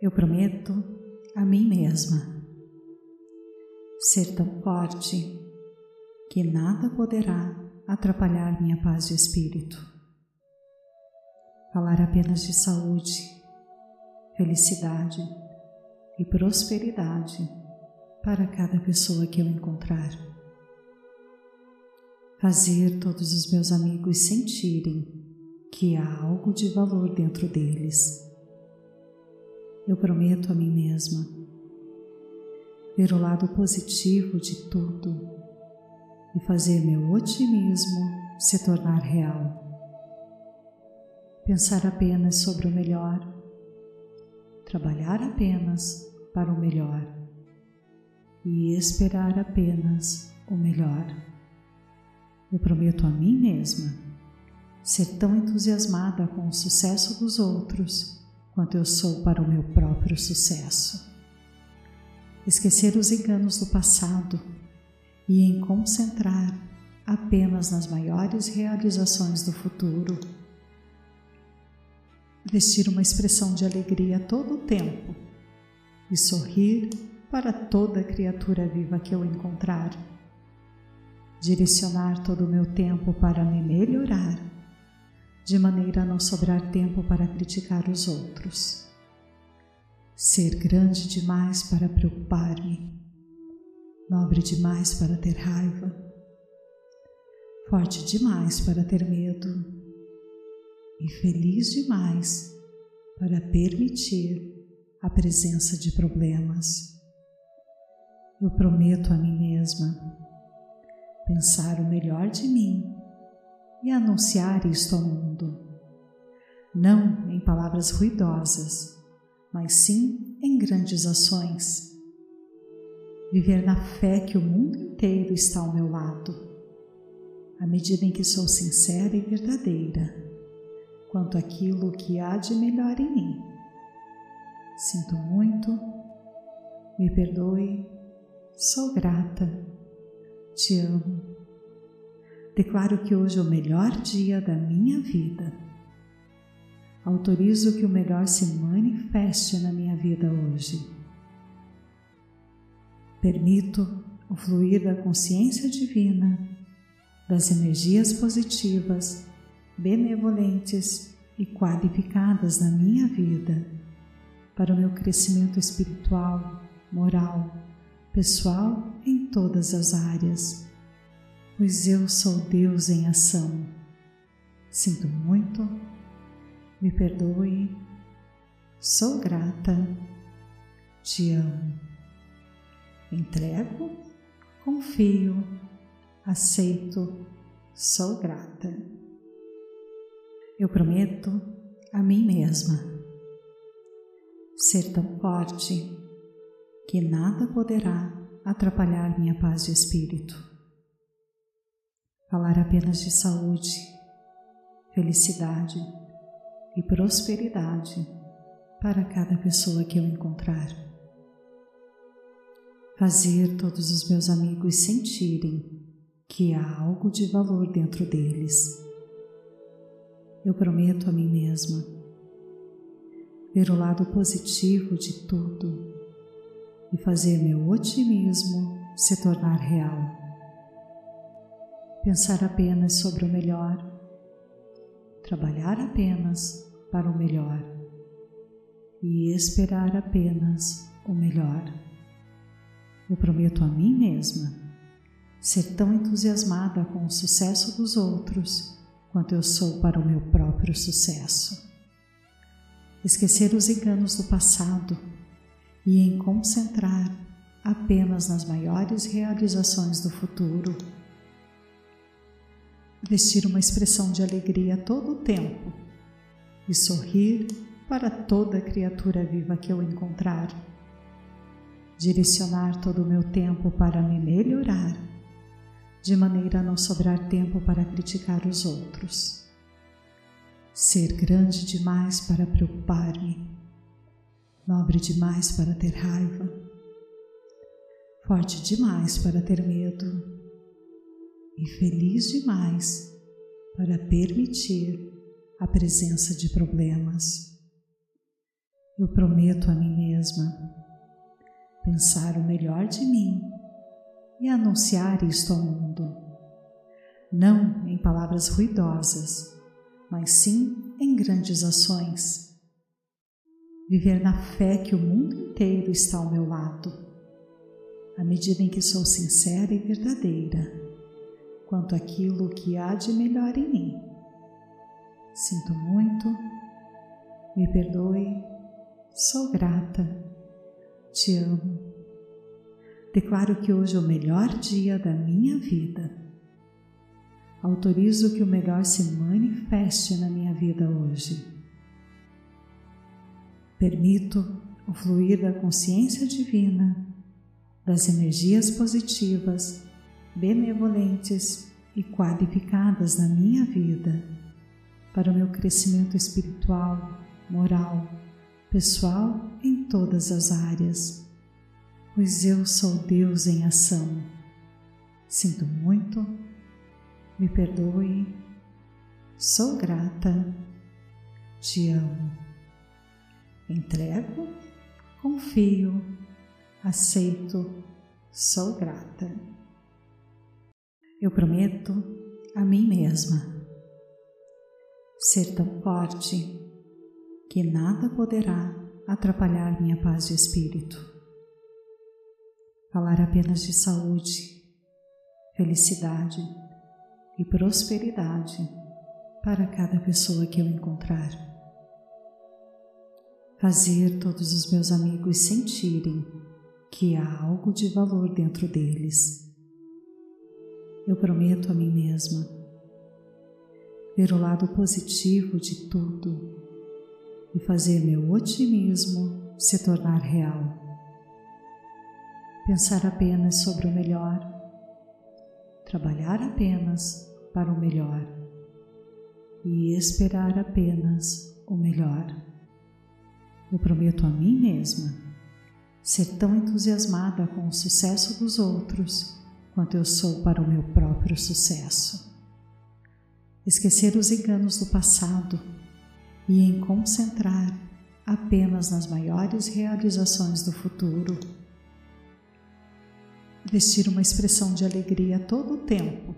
Eu prometo a mim mesma ser tão forte que nada poderá atrapalhar minha paz de espírito. Falar apenas de saúde, felicidade e prosperidade para cada pessoa que eu encontrar. Fazer todos os meus amigos sentirem que há algo de valor dentro deles eu prometo a mim mesma ver o lado positivo de tudo e fazer meu otimismo se tornar real. Pensar apenas sobre o melhor, trabalhar apenas para o melhor e esperar apenas o melhor. Eu prometo a mim mesma ser tão entusiasmada com o sucesso dos outros quanto eu sou para o meu próprio sucesso. Esquecer os enganos do passado e em concentrar apenas nas maiores realizações do futuro. Vestir uma expressão de alegria todo o tempo e sorrir para toda criatura viva que eu encontrar. Direcionar todo o meu tempo para me melhorar de maneira a não sobrar tempo para criticar os outros. Ser grande demais para preocupar-me, nobre demais para ter raiva, forte demais para ter medo e feliz demais para permitir a presença de problemas. Eu prometo a mim mesma pensar o melhor de mim e anunciar isto ao mundo. Não em palavras ruidosas, mas sim em grandes ações. Viver na fé que o mundo inteiro está ao meu lado, à medida em que sou sincera e verdadeira quanto àquilo que há de melhor em mim. Sinto muito, me perdoe, sou grata, te amo Declaro que hoje é o melhor dia da minha vida. Autorizo que o melhor se manifeste na minha vida hoje. Permito o fluir da consciência divina, das energias positivas, benevolentes e qualificadas na minha vida para o meu crescimento espiritual, moral, pessoal em todas as áreas pois eu sou Deus em ação. Sinto muito, me perdoe, sou grata, te amo. Entrego, confio, aceito, sou grata. Eu prometo a mim mesma ser tão forte que nada poderá atrapalhar minha paz de espírito falar apenas de saúde, felicidade e prosperidade para cada pessoa que eu encontrar. Fazer todos os meus amigos sentirem que há algo de valor dentro deles. Eu prometo a mim mesma ver o lado positivo de tudo e fazer meu otimismo se tornar real pensar apenas sobre o melhor, trabalhar apenas para o melhor e esperar apenas o melhor. Eu prometo a mim mesma ser tão entusiasmada com o sucesso dos outros quanto eu sou para o meu próprio sucesso. Esquecer os enganos do passado e em concentrar apenas nas maiores realizações do futuro vestir uma expressão de alegria todo o tempo e sorrir para toda criatura viva que eu encontrar. Direcionar todo o meu tempo para me melhorar, de maneira a não sobrar tempo para criticar os outros. Ser grande demais para preocupar-me, nobre demais para ter raiva, forte demais para ter medo e feliz demais para permitir a presença de problemas. Eu prometo a mim mesma pensar o melhor de mim e anunciar isto ao mundo, não em palavras ruidosas, mas sim em grandes ações. Viver na fé que o mundo inteiro está ao meu lado, à medida em que sou sincera e verdadeira quanto àquilo que há de melhor em mim. Sinto muito, me perdoe, sou grata, te amo. Declaro que hoje é o melhor dia da minha vida. Autorizo que o melhor se manifeste na minha vida hoje. Permito o fluir da consciência divina, das energias positivas, benevolentes e qualificadas na minha vida para o meu crescimento espiritual, moral, pessoal em todas as áreas, pois eu sou Deus em ação. Sinto muito, me perdoe, sou grata, te amo. Entrego, confio, aceito, sou grata. Eu prometo a mim mesma ser tão forte que nada poderá atrapalhar minha paz de espírito. Falar apenas de saúde, felicidade e prosperidade para cada pessoa que eu encontrar. Fazer todos os meus amigos sentirem que há algo de valor dentro deles. Eu prometo a mim mesma ver o lado positivo de tudo e fazer meu otimismo se tornar real. Pensar apenas sobre o melhor, trabalhar apenas para o melhor e esperar apenas o melhor. Eu prometo a mim mesma ser tão entusiasmada com o sucesso dos outros quanto eu sou para o meu próprio sucesso esquecer os enganos do passado e em concentrar apenas nas maiores realizações do futuro. Vestir uma expressão de alegria todo o tempo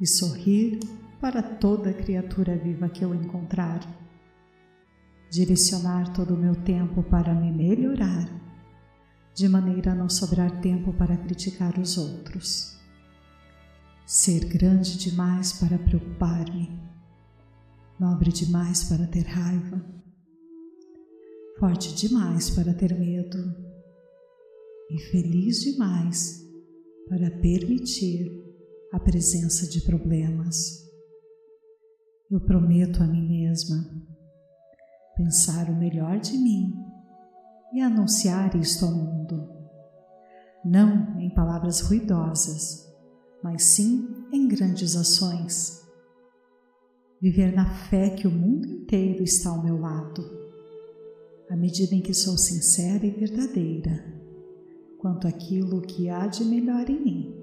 e sorrir para toda criatura viva que eu encontrar. Direcionar todo o meu tempo para me melhorar, de maneira a não sobrar tempo para criticar os outros. Ser grande demais para preocupar-me, nobre demais para ter raiva, forte demais para ter medo. E feliz demais para permitir a presença de problemas. Eu prometo a mim mesma pensar o melhor de mim e anunciar isto ao mundo, não em palavras ruidosas mas sim em grandes ações. Viver na fé que o mundo inteiro está ao meu lado, à medida em que sou sincera e verdadeira quanto àquilo que há de melhor em mim.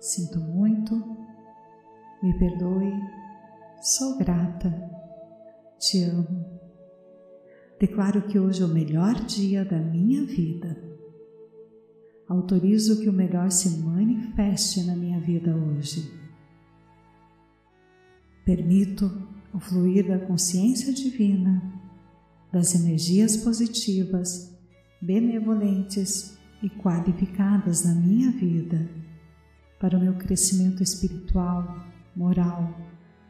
Sinto muito, me perdoe, sou grata, te amo. Declaro que hoje é o melhor dia da minha vida autorizo que o melhor se manifeste na minha vida hoje. Permito o fluir da consciência divina, das energias positivas, benevolentes e qualificadas na minha vida para o meu crescimento espiritual, moral,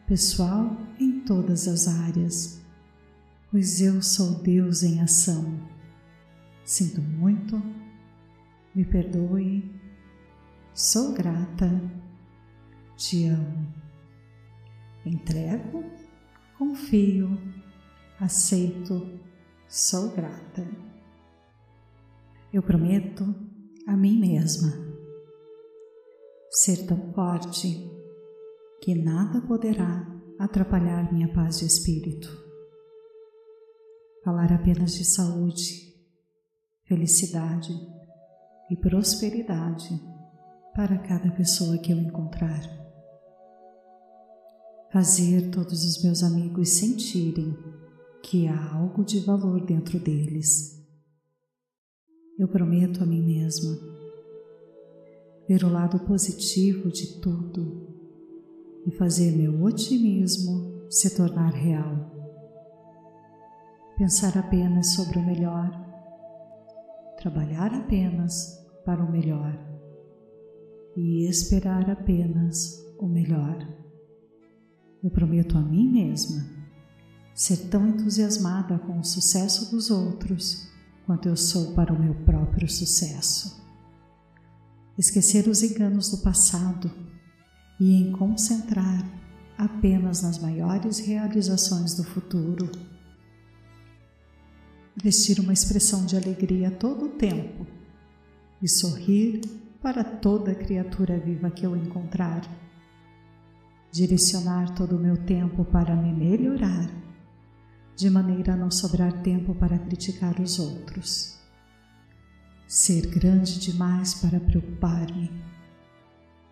pessoal em todas as áreas, pois eu sou Deus em ação. Sinto muito me perdoe, sou grata, te amo. Entrego, confio, aceito, sou grata. Eu prometo a mim mesma ser tão forte que nada poderá atrapalhar minha paz de espírito. Falar apenas de saúde, felicidade, e prosperidade para cada pessoa que eu encontrar. Fazer todos os meus amigos sentirem que há algo de valor dentro deles. Eu prometo a mim mesma ver o lado positivo de tudo e fazer meu otimismo se tornar real. Pensar apenas sobre o melhor, trabalhar apenas para o melhor e esperar apenas o melhor. Eu prometo a mim mesma ser tão entusiasmada com o sucesso dos outros quanto eu sou para o meu próprio sucesso. Esquecer os enganos do passado e em concentrar apenas nas maiores realizações do futuro. Vestir uma expressão de alegria todo o tempo e sorrir para toda criatura viva que eu encontrar. Direcionar todo o meu tempo para me melhorar, de maneira a não sobrar tempo para criticar os outros. Ser grande demais para preocupar-me,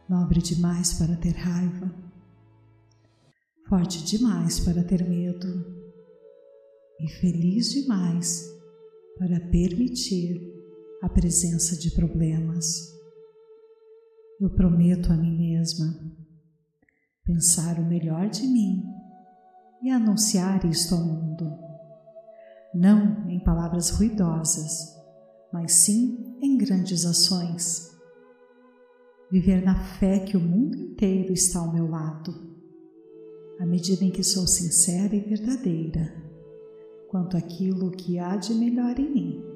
nobre demais para ter raiva, forte demais para ter medo e feliz demais para permitir a presença de problemas. Eu prometo a mim mesma pensar o melhor de mim e anunciar isto ao mundo, não em palavras ruidosas, mas sim em grandes ações. Viver na fé que o mundo inteiro está ao meu lado, à medida em que sou sincera e verdadeira quanto àquilo que há de melhor em mim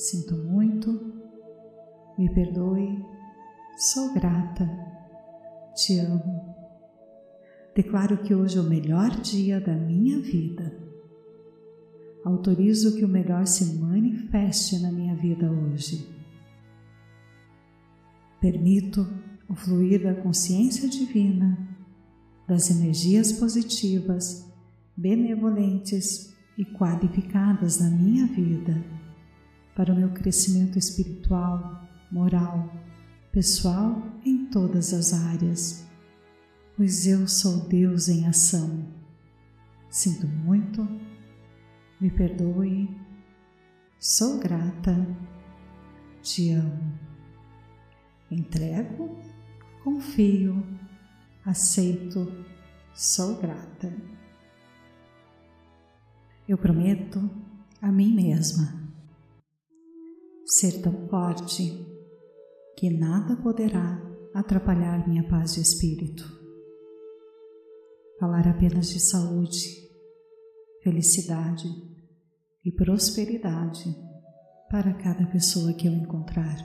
Sinto muito, me perdoe, sou grata, te amo. Declaro que hoje é o melhor dia da minha vida. Autorizo que o melhor se manifeste na minha vida hoje. Permito o fluir da consciência divina, das energias positivas, benevolentes e qualificadas na minha vida para o meu crescimento espiritual, moral, pessoal em todas as áreas, pois eu sou Deus em ação. Sinto muito, me perdoe, sou grata, te amo. Entrego, confio, aceito, sou grata. Eu prometo a mim mesma ser tão forte que nada poderá atrapalhar minha paz de espírito. Falar apenas de saúde, felicidade e prosperidade para cada pessoa que eu encontrar.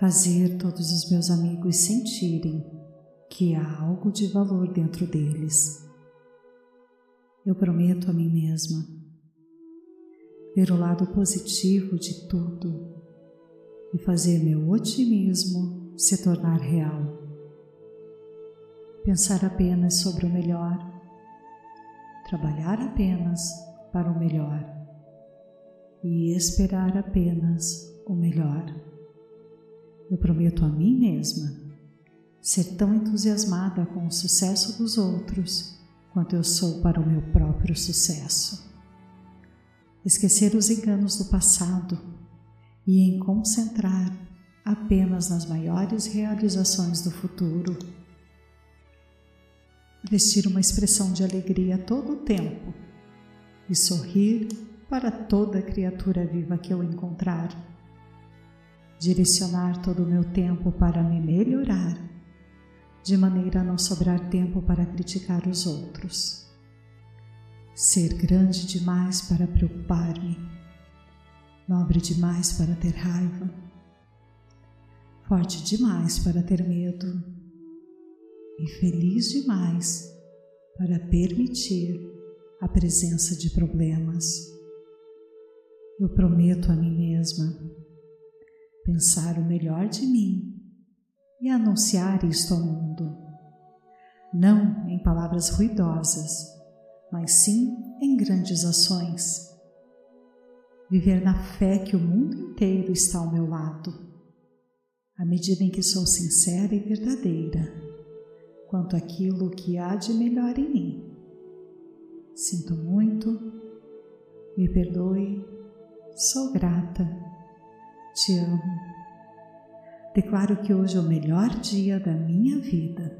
Fazer todos os meus amigos sentirem que há algo de valor dentro deles. Eu prometo a mim mesma ver o lado positivo de tudo e fazer meu otimismo se tornar real. Pensar apenas sobre o melhor, trabalhar apenas para o melhor e esperar apenas o melhor. Eu prometo a mim mesma ser tão entusiasmada com o sucesso dos outros quanto eu sou para o meu próprio sucesso esquecer os enganos do passado e em concentrar apenas nas maiores realizações do futuro. Vestir uma expressão de alegria todo o tempo e sorrir para toda criatura viva que eu encontrar. Direcionar todo o meu tempo para me melhorar, de maneira a não sobrar tempo para criticar os outros. Ser grande demais para preocupar-me, nobre demais para ter raiva, forte demais para ter medo. E feliz demais para permitir a presença de problemas. Eu prometo a mim mesma pensar o melhor de mim e anunciar isto ao mundo, não em palavras ruidosas mas sim em grandes ações. Viver na fé que o mundo inteiro está ao meu lado, à medida em que sou sincera e verdadeira quanto àquilo que há de melhor em mim. Sinto muito, me perdoe, sou grata, te amo. Declaro que hoje é o melhor dia da minha vida.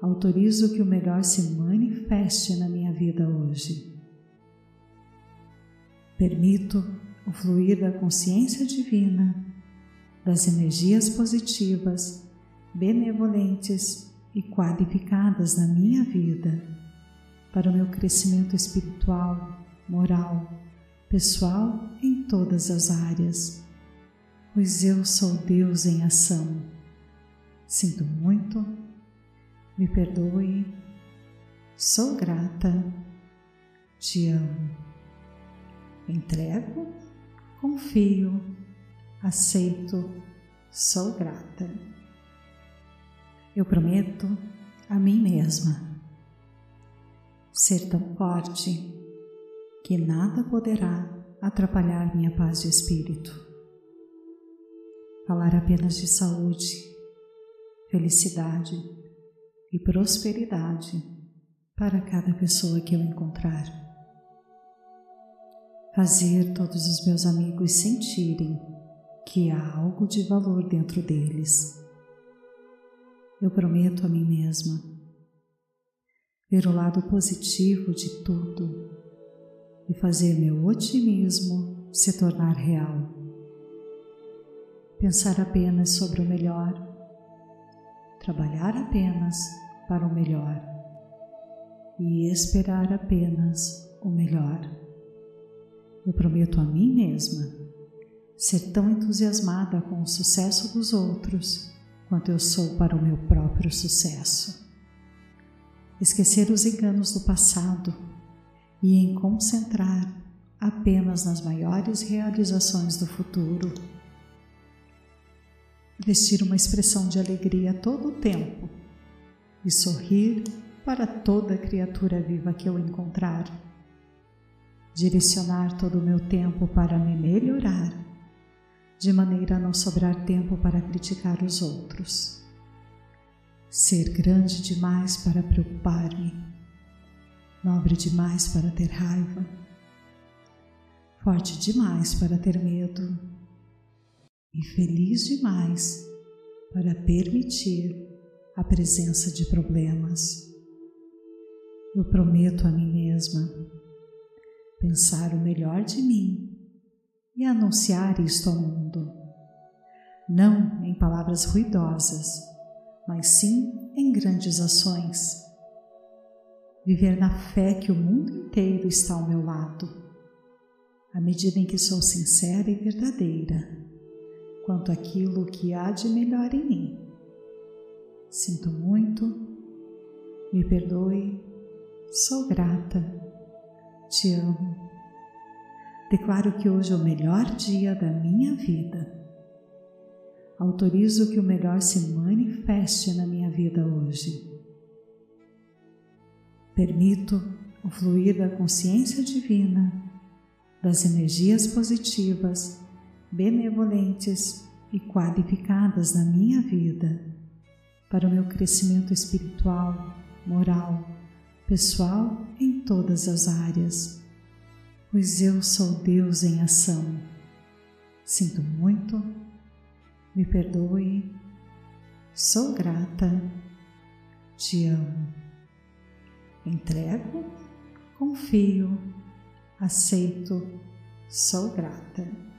Autorizo que o melhor se manifeste na minha vida hoje. Permito o fluir da consciência divina, das energias positivas, benevolentes e qualificadas na minha vida, para o meu crescimento espiritual, moral, pessoal em todas as áreas, pois eu sou Deus em ação. Sinto muito, me perdoe, sou grata, te amo. Entrego, confio, aceito, sou grata. Eu prometo a mim mesma ser tão forte que nada poderá atrapalhar minha paz de espírito. Falar apenas de saúde, felicidade e prosperidade para cada pessoa que eu encontrar fazer todos os meus amigos sentirem que há algo de valor dentro deles. Eu prometo a mim mesma ver o lado positivo de tudo e fazer meu otimismo se tornar real. Pensar apenas sobre o melhor, trabalhar apenas para o melhor e esperar apenas o melhor. Eu prometo a mim mesma ser tão entusiasmada com o sucesso dos outros quanto eu sou para o meu próprio sucesso. Esquecer os enganos do passado e em concentrar apenas nas maiores realizações do futuro. Vestir uma expressão de alegria todo o tempo e sorrir para toda criatura viva que eu encontrar direcionar todo o meu tempo para me melhorar, de maneira a não sobrar tempo para criticar os outros. Ser grande demais para preocupar-me, nobre demais para ter raiva, forte demais para ter medo e feliz demais para permitir a presença de problemas. Eu prometo a mim mesma pensar o melhor de mim e anunciar isto ao mundo. Não em palavras ruidosas, mas sim em grandes ações. Viver na fé que o mundo inteiro está ao meu lado, à medida em que sou sincera e verdadeira quanto àquilo que há de melhor em mim. Sinto muito, me perdoe, sou grata te amo. Declaro que hoje é o melhor dia da minha vida. Autorizo que o melhor se manifeste na minha vida hoje. Permito o fluir da consciência divina, das energias positivas, benevolentes e qualificadas na minha vida para o meu crescimento espiritual, moral, pessoal em todas as áreas, pois eu sou Deus em ação. Sinto muito, me perdoe, sou grata, te amo. Entrego, confio, aceito, sou grata.